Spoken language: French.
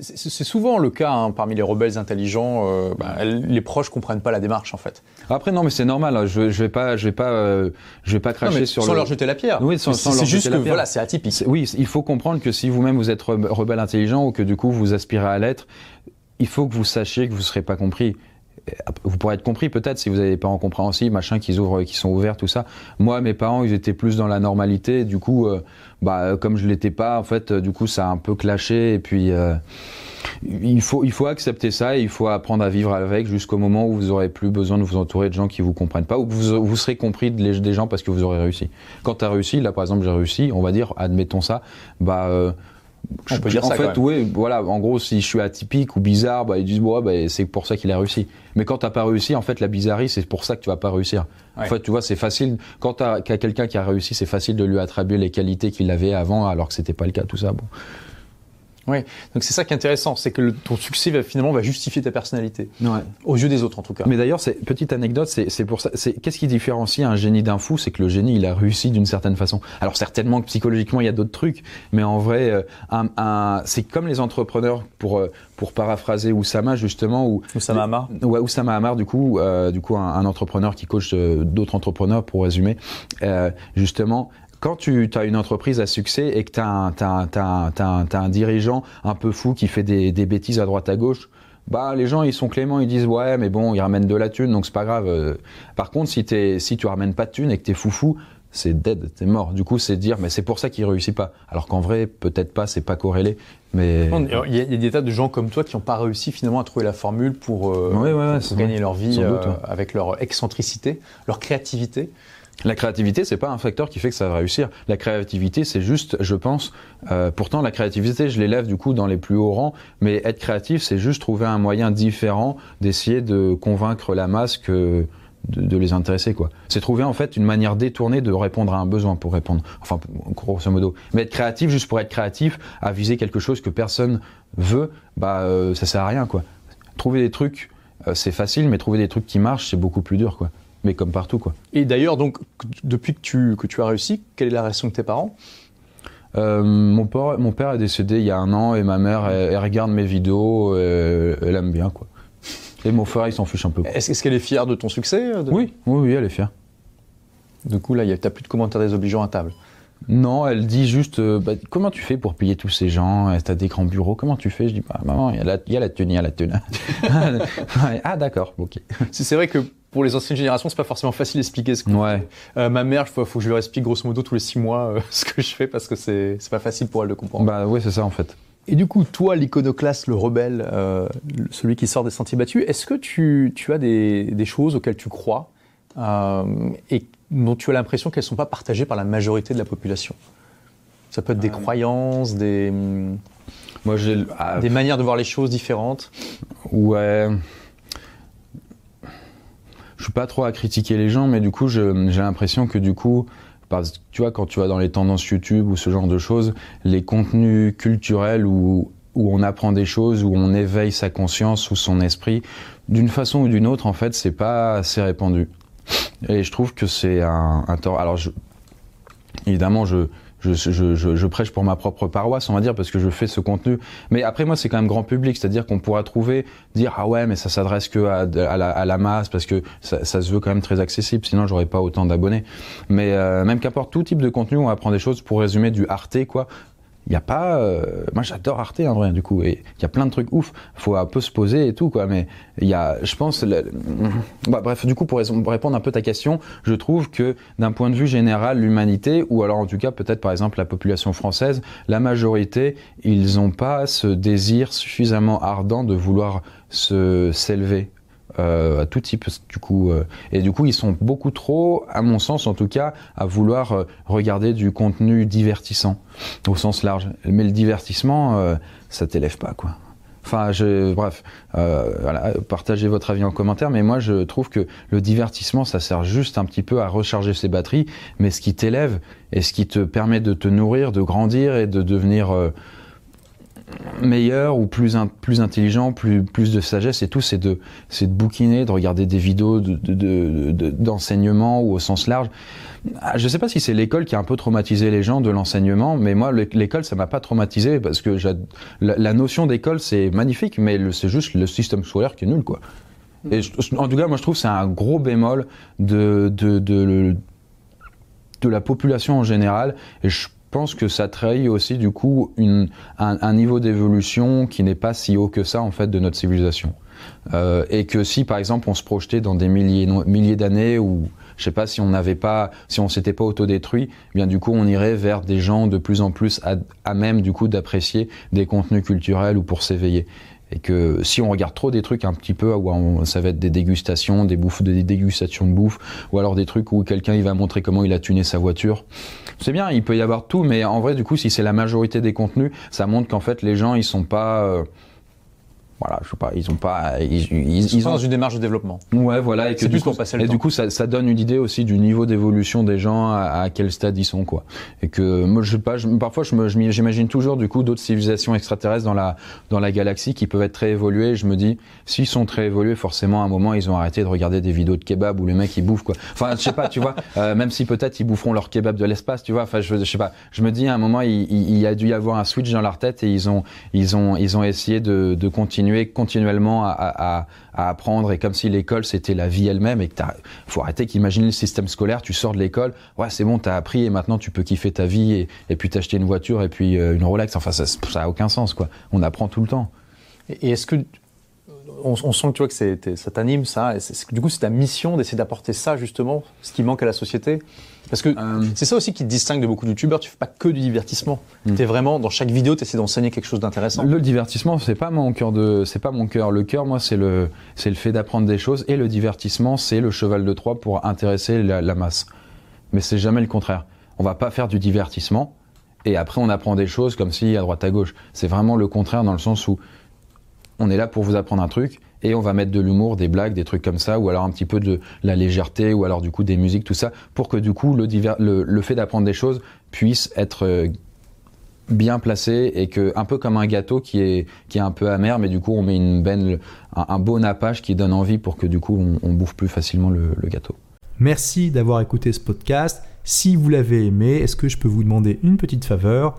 C'est souvent le cas hein, parmi les rebelles intelligents. Euh, bah, les proches comprennent pas la démarche en fait. Après non, mais c'est normal. Hein. Je, je vais pas, je vais pas, euh, je vais pas cracher sur sans leur jeter la pierre. Oui, sans, sans leur juste jeter que voilà, c'est atypique. Oui, il faut comprendre que si vous-même vous êtes rebelle intelligent ou que du coup vous aspirez à l'être, il faut que vous sachiez que vous serez pas compris vous pourrez être compris peut-être si vous avez des parents compréhensifs, machin, qui ouvrent, qui sont ouverts, tout ça. Moi, mes parents, ils étaient plus dans la normalité. Du coup, euh, bah, comme je l'étais pas, en fait, du coup, ça a un peu clashé. Et puis, euh, il faut, il faut accepter ça. Et il faut apprendre à vivre avec jusqu'au moment où vous aurez plus besoin de vous entourer de gens qui vous comprennent pas, ou vous, serez compris des gens parce que vous aurez réussi. Quand tu as réussi, là, par exemple, j'ai réussi, on va dire, admettons ça, bah. Euh, on peut dire en ça, fait, oui, voilà. En gros, si je suis atypique ou bizarre, bah, ils disent bon, bah, c'est pour ça qu'il a réussi. Mais quand t'as pas réussi, en fait, la bizarrerie, c'est pour ça que tu vas pas réussir. En fait, tu vois, c'est facile. Quand tu as quelqu'un qui a réussi, c'est facile de lui attribuer les qualités qu'il avait avant, alors que c'était pas le cas, tout ça. Bon. Oui, donc c'est ça qui est intéressant, c'est que ton succès va, finalement va justifier ta personnalité, ouais. aux yeux des autres en tout cas. Mais d'ailleurs, c'est petite anecdote, c'est pour ça. C'est qu'est-ce qui différencie un génie d'un fou, c'est que le génie il a réussi d'une certaine façon. Alors certainement que psychologiquement il y a d'autres trucs, mais en vrai, euh, un, un, c'est comme les entrepreneurs pour euh, pour paraphraser Oussama justement ou Oussama Hamar. Ouais, Oussama Hamar du coup, euh, du coup un, un, entrepreneur qui coach euh, d'autres entrepreneurs pour résumer, euh, justement quand tu as une entreprise à succès et que tu as, as, un dirigeant un peu fou qui fait des, des, bêtises à droite à gauche, bah les gens ils sont cléments, ils disent ouais mais bon ils ramènent de la thune donc c'est pas grave. Par contre si, es, si tu ramènes pas de thune et que t'es foufou, c'est dead, t'es mort. Du coup, c'est dire, mais c'est pour ça qu'il réussit pas. Alors qu'en vrai, peut-être pas, c'est pas corrélé. Mais il y, a, des tas de gens comme toi qui n'ont pas réussi finalement à trouver la formule pour, euh, ouais, ouais, pour gagner leur vie euh, avec leur excentricité, leur créativité. La créativité, c'est pas un facteur qui fait que ça va réussir. La créativité, c'est juste, je pense, euh, pourtant la créativité, je l'élève du coup dans les plus hauts rangs, mais être créatif, c'est juste trouver un moyen différent d'essayer de convaincre la masse que de, les intéresser quoi. C'est trouver en fait une manière détournée de répondre à un besoin pour répondre. Enfin, grosso modo. Mais être créatif juste pour être créatif, à viser quelque chose que personne veut, bah euh, ça sert à rien quoi. Trouver des trucs, euh, c'est facile, mais trouver des trucs qui marchent, c'est beaucoup plus dur quoi mais comme partout quoi. Et d'ailleurs, donc depuis que tu, que tu as réussi, quelle est la réaction de tes parents? Euh, mon, père, mon père est décédé il y a un an et ma mère, elle, regarde mes vidéos, elle, elle, aime bien quoi. Et mon frère, il s'en fiche un peu. Est-ce qu'elle est fière de ton succès de... oui, oui, oui, elle est fière. Du coup, là, t'as plus de commentaires désobligeants à table non, elle dit juste euh, bah, comment tu fais pour payer tous ces gens? T'as des grands bureaux, comment tu fais? Je dis bah, maman, il y, a la, y a la tenue, il y a la tenue. ah d'accord, ok. C'est vrai que pour les anciennes générations, c'est pas forcément facile d'expliquer ce qu'on ouais. Euh, ma mère, il faut, faut, que je lui explique grosso modo tous les six mois euh, ce que je fais parce que c'est pas facile pour elle de comprendre. Bah oui, c'est ça en fait. Et du coup, toi, l'iconoclaste, le rebelle, euh, celui qui sort des sentiers battus, est-ce que tu, tu as des, des, choses auxquelles tu crois euh, et dont tu as l'impression qu'elles ne sont pas partagées par la majorité de la population? Ça peut être des euh... croyances, des, Moi, j'ai, ah, des manières de voir les choses différentes? Ouais. Je suis pas trop à critiquer les gens, mais du coup, j'ai l'impression que du coup, parce que tu vois, quand tu vas dans les tendances YouTube ou ce genre de choses, les contenus culturels où, où on apprend des choses, où on éveille sa conscience ou son esprit, d'une façon ou d'une autre, en fait, c'est pas assez répandu. Et je trouve que c'est un, tort. Alors, évidemment, je, je, je, je, je, prêche pour ma propre paroisse, on va dire, parce que je fais ce contenu. Mais après, moi, c'est quand même grand public, c'est-à-dire qu'on pourra trouver, dire ah ouais, mais ça s'adresse que à, la, à, la, masse, parce que ça, ça, se veut quand même très accessible. Sinon, j'aurais pas autant d'abonnés. Mais euh, même qu'importe tout type de contenu, on apprend des choses. Pour résumer, du Arte, quoi il y a pas euh, moi j'adore Arte en vrai du coup et il y a plein de trucs ouf faut un peu se poser et tout quoi mais il y a je pense bah, bref du coup pour répondre un peu à ta question je trouve que d'un point de vue général l'humanité ou alors en tout cas peut-être par exemple la population française la majorité ils n'ont pas ce désir suffisamment ardent de vouloir se s'élever euh, à tout type du coup euh, et du coup ils sont beaucoup trop à mon sens en tout cas à vouloir euh, regarder du contenu divertissant au sens large. Mais le divertissement euh, ça t'élève pas quoi. Enfin je bref euh, voilà, partagez votre avis en commentaire mais moi je trouve que le divertissement ça sert juste un petit peu à recharger ses batteries mais ce qui t'élève et ce qui te permet de te nourrir de grandir et de devenir meilleur ou plus plus intelligent, plus plus de sagesse et tout, c'est de c'est de bouquiner, de regarder des vidéos d'enseignement de, de, ou au sens large. Ah, je sais pas si c'est l'école qui a un peu traumatisé les gens de l'enseignement, mais moi l'école ça m'a pas traumatisé parce que la, la notion d'école c'est magnifique, mais c'est juste le système scolaire qui est nul quoi. Et en tout cas, moi je trouve que c'est un gros bémol de, de, de, de la population en général. Et je je pense que ça trahit aussi du coup une, un, niveau d'évolution qui n'est pas si haut que ça en fait de notre civilisation. Euh, et que si par exemple on se projetait dans des milliers, milliers d'années où je sais pas si on n'avait pas, si on s'était pas autodétruit, eh bien du coup on irait vers des gens de plus en plus à, à même du coup d'apprécier des contenus culturels ou pour s'éveiller et que si on regarde trop des trucs un petit peu ça va être des dégustations, des bouffes, des dégustations de bouffe, ou alors des trucs où quelqu'un il va montrer comment il a tuné sa voiture. C'est bien, il peut y avoir tout, mais en vrai du coup si c'est la majorité des contenus, ça montre qu'en fait les gens ils sont pas euh, voilà, je sais pas, ils ont pas, ils, ils, ils sont dans une démarche de développement. Ouais, voilà, et que du coup, et du coup, ça, ça, donne une idée aussi du niveau d'évolution des gens, à, à, quel stade ils sont, quoi. Et que moi, je sais pas, je, parfois, je me, j'imagine toujours du coup d'autres civilisations extraterrestres dans la dans la galaxie qui peuvent être très évoluées. Je me dis, s'ils sont très évolués, forcément, à un moment, ils ont arrêté de regarder des vidéos de kebab où les mecs ils bouffent, quoi. Enfin, je sais pas, tu vois, euh, même si peut-être ils boufferont leur kebab de l'espace, tu vois. Enfin, je, je sais pas. Je me dis, à un moment, il, il, y a dû y avoir un switch dans leur tête et ils ont ils ont ils ont essayé de, de continuer continuellement à, apprendre et comme si l'école c'était la vie elle-même et que faut arrêter qu'imaginer le système scolaire, tu sors de l'école, ouais c'est bon, t'as appris et maintenant tu peux kiffer ta vie et, et puis t'acheter une voiture et puis euh, une Rolex. Enfin ça, ça a aucun sens quoi. On apprend tout le temps. Et est-ce que on, sent que tu vois que ça t'anime ça, et du coup c'est ta mission d'essayer d'apporter ça justement, ce qui manque à la société parce que euh, c'est ça aussi qui te distingue de beaucoup de youtubeurs, tu fais pas que du divertissement. Mm. Tu es vraiment, dans chaque vidéo, tu essaies d'enseigner quelque chose d'intéressant. Le divertissement, c'est pas mon cœur de, c'est pas mon cœur. Le cœur, moi, c'est le, c'est le fait d'apprendre des choses et le divertissement, c'est le cheval de Troie pour intéresser la, la masse. Mais c'est jamais le contraire. On va pas faire du divertissement et après on apprend des choses comme si à droite à gauche. C'est vraiment le contraire dans le sens où on est là pour vous apprendre un truc et on va mettre de l'humour, des blagues, des trucs comme ça, ou alors un petit peu de la légèreté, ou alors du coup des musiques, tout ça, pour que du coup le, fait d'apprendre des choses puisse être euh, bien placé et que un peu comme un gâteau qui est un peu amer, mais du coup on met une benne, un, beau nappage qui donne envie pour que du coup on, bouffe plus facilement le, le gâteau. Merci d'avoir écouté ce podcast. Si vous l'avez aimé, est-ce que je peux vous demander une petite faveur?